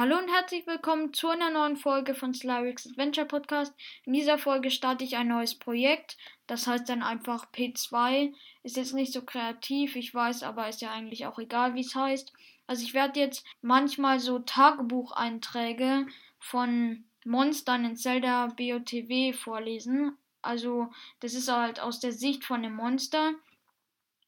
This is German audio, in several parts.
Hallo und herzlich willkommen zu einer neuen Folge von Slyrix Adventure Podcast. In dieser Folge starte ich ein neues Projekt. Das heißt dann einfach P2. Ist jetzt nicht so kreativ, ich weiß, aber ist ja eigentlich auch egal, wie es heißt. Also ich werde jetzt manchmal so Tagebucheinträge von Monstern in Zelda BOTW vorlesen. Also das ist halt aus der Sicht von dem Monster.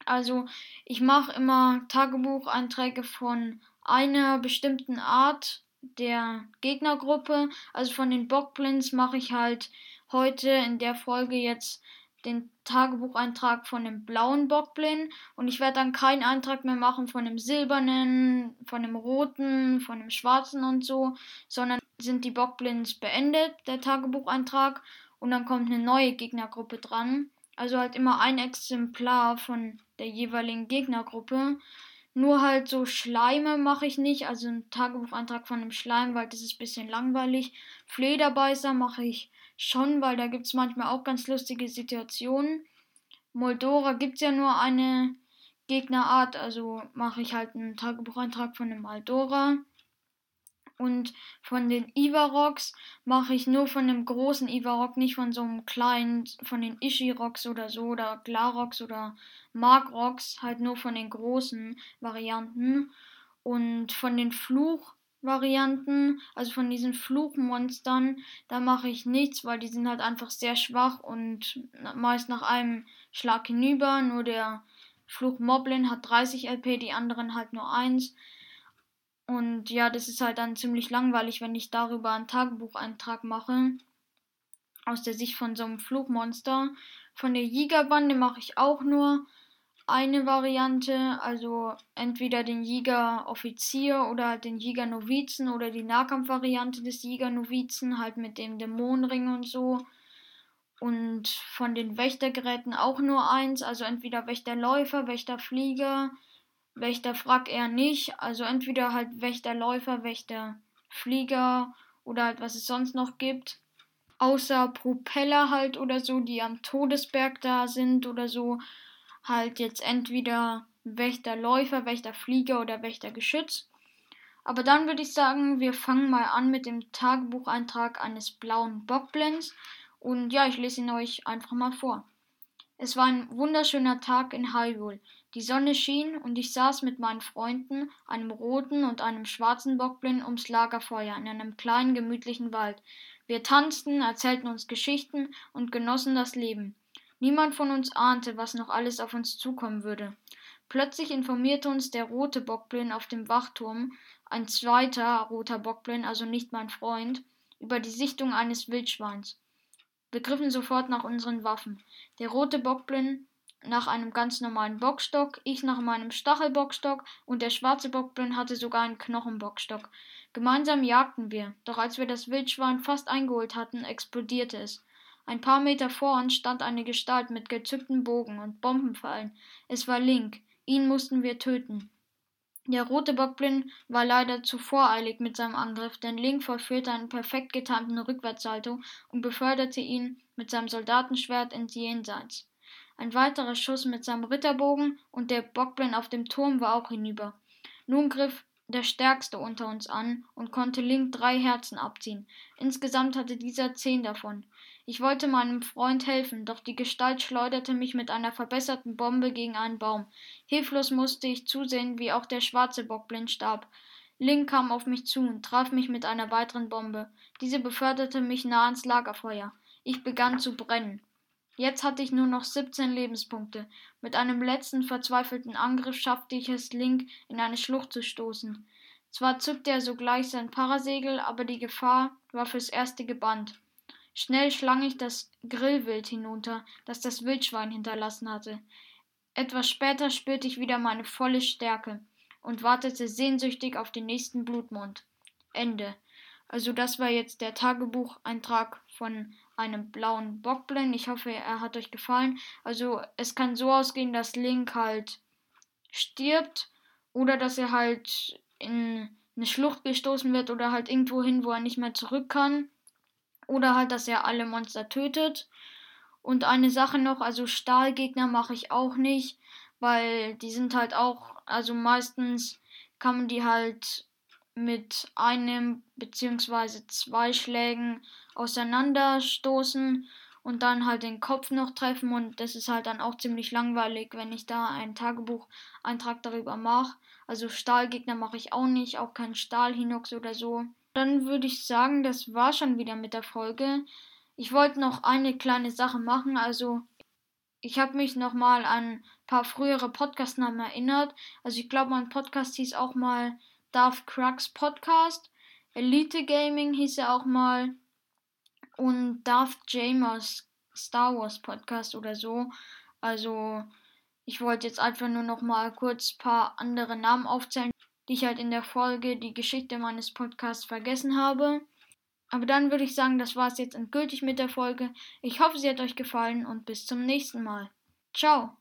Also ich mache immer Tagebucheinträge von einer bestimmten Art der Gegnergruppe. Also von den Bockblins mache ich halt heute in der Folge jetzt den Tagebucheintrag von dem blauen Bockblin und ich werde dann keinen Eintrag mehr machen von dem silbernen, von dem roten, von dem schwarzen und so, sondern sind die Bockblins beendet, der Tagebucheintrag und dann kommt eine neue Gegnergruppe dran. Also halt immer ein Exemplar von der jeweiligen Gegnergruppe. Nur halt so Schleime mache ich nicht, also ein Tagebucheintrag von einem Schleim, weil das ist ein bisschen langweilig. Flederbeißer mache ich schon, weil da gibt es manchmal auch ganz lustige Situationen. Moldora gibt es ja nur eine Gegnerart, also mache ich halt einen Tagebucheintrag von einem Moldora. Und von den Ivaroks mache ich nur von dem großen Ivarok, nicht von so einem kleinen, von den Ishiroks oder so, oder Glaroks oder Markroks, halt nur von den großen Varianten. Und von den Fluchvarianten, also von diesen Fluchmonstern, da mache ich nichts, weil die sind halt einfach sehr schwach und meist nach einem Schlag hinüber. Nur der Fluchmoblin hat 30 LP, die anderen halt nur 1. Und ja, das ist halt dann ziemlich langweilig, wenn ich darüber einen Tagebucheintrag mache. Aus der Sicht von so einem Flugmonster. Von der Jägerbande mache ich auch nur eine Variante, also entweder den Jäger-Offizier oder halt den Jäger-Novizen oder die Nahkampfvariante des Jäger-Novizen, halt mit dem Dämonenring und so. Und von den Wächtergeräten auch nur eins, also entweder Wächterläufer, Wächterflieger, Wächterfrack eher nicht. Also entweder halt Wächterläufer, Wächterflieger oder halt was es sonst noch gibt. Außer Propeller halt oder so, die am Todesberg da sind oder so. Halt jetzt entweder Wächterläufer, Wächterflieger oder Wächtergeschütz. Aber dann würde ich sagen, wir fangen mal an mit dem Tagebucheintrag eines blauen Bockblends. Und ja, ich lese ihn euch einfach mal vor. Es war ein wunderschöner Tag in Hyrule. Die Sonne schien, und ich saß mit meinen Freunden, einem roten und einem schwarzen Bockblind, ums Lagerfeuer in einem kleinen, gemütlichen Wald. Wir tanzten, erzählten uns Geschichten und genossen das Leben. Niemand von uns ahnte, was noch alles auf uns zukommen würde. Plötzlich informierte uns der rote Bockblind auf dem Wachturm, ein zweiter roter Bockblind, also nicht mein Freund, über die Sichtung eines Wildschweins. Wir griffen sofort nach unseren Waffen. Der rote Bockblind nach einem ganz normalen Bockstock, ich nach meinem Stachelbockstock und der schwarze Bockblind hatte sogar einen Knochenbockstock. Gemeinsam jagten wir, doch als wir das Wildschwein fast eingeholt hatten, explodierte es. Ein paar Meter vor uns stand eine Gestalt mit gezückten Bogen und Bombenpfeilen. Es war Link. Ihn mussten wir töten. Der rote Bockblind war leider zu voreilig mit seinem Angriff, denn Link vollführte einen perfekt getimten Rückwärtssalto und beförderte ihn mit seinem Soldatenschwert ins Jenseits. Ein weiterer Schuss mit seinem Ritterbogen und der Bockblind auf dem Turm war auch hinüber. Nun griff der Stärkste unter uns an und konnte Link drei Herzen abziehen. Insgesamt hatte dieser zehn davon. Ich wollte meinem Freund helfen, doch die Gestalt schleuderte mich mit einer verbesserten Bombe gegen einen Baum. Hilflos musste ich zusehen, wie auch der schwarze Bockblind starb. Link kam auf mich zu und traf mich mit einer weiteren Bombe. Diese beförderte mich nah ans Lagerfeuer. Ich begann zu brennen. Jetzt hatte ich nur noch 17 Lebenspunkte. Mit einem letzten verzweifelten Angriff schaffte ich es, Link in eine Schlucht zu stoßen. Zwar zückte er sogleich sein Parasegel, aber die Gefahr war fürs Erste gebannt. Schnell schlang ich das Grillwild hinunter, das das Wildschwein hinterlassen hatte. Etwas später spürte ich wieder meine volle Stärke und wartete sehnsüchtig auf den nächsten Blutmond. Ende. Also das war jetzt der Tagebucheintrag von einem blauen Bockblind. Ich hoffe, er hat euch gefallen. Also es kann so ausgehen, dass Link halt stirbt oder dass er halt in eine Schlucht gestoßen wird oder halt irgendwo hin, wo er nicht mehr zurück kann. Oder halt, dass er alle Monster tötet. Und eine Sache noch, also Stahlgegner mache ich auch nicht, weil die sind halt auch, also meistens kann man die halt mit einem bzw. zwei Schlägen auseinanderstoßen und dann halt den Kopf noch treffen und das ist halt dann auch ziemlich langweilig, wenn ich da einen Tagebucheintrag darüber mache. Also Stahlgegner mache ich auch nicht, auch kein Stahlhinox oder so. Dann würde ich sagen, das war schon wieder mit der Folge. Ich wollte noch eine kleine Sache machen, also ich habe mich nochmal an ein paar frühere Podcast-Namen erinnert. Also ich glaube, mein Podcast hieß auch mal Darth Crux Podcast. Elite Gaming hieß er auch mal. Und Darth Jamers Star Wars Podcast oder so. Also ich wollte jetzt einfach nur nochmal kurz ein paar andere Namen aufzählen, die ich halt in der Folge die Geschichte meines Podcasts vergessen habe. Aber dann würde ich sagen, das war es jetzt endgültig mit der Folge. Ich hoffe, sie hat euch gefallen und bis zum nächsten Mal. Ciao.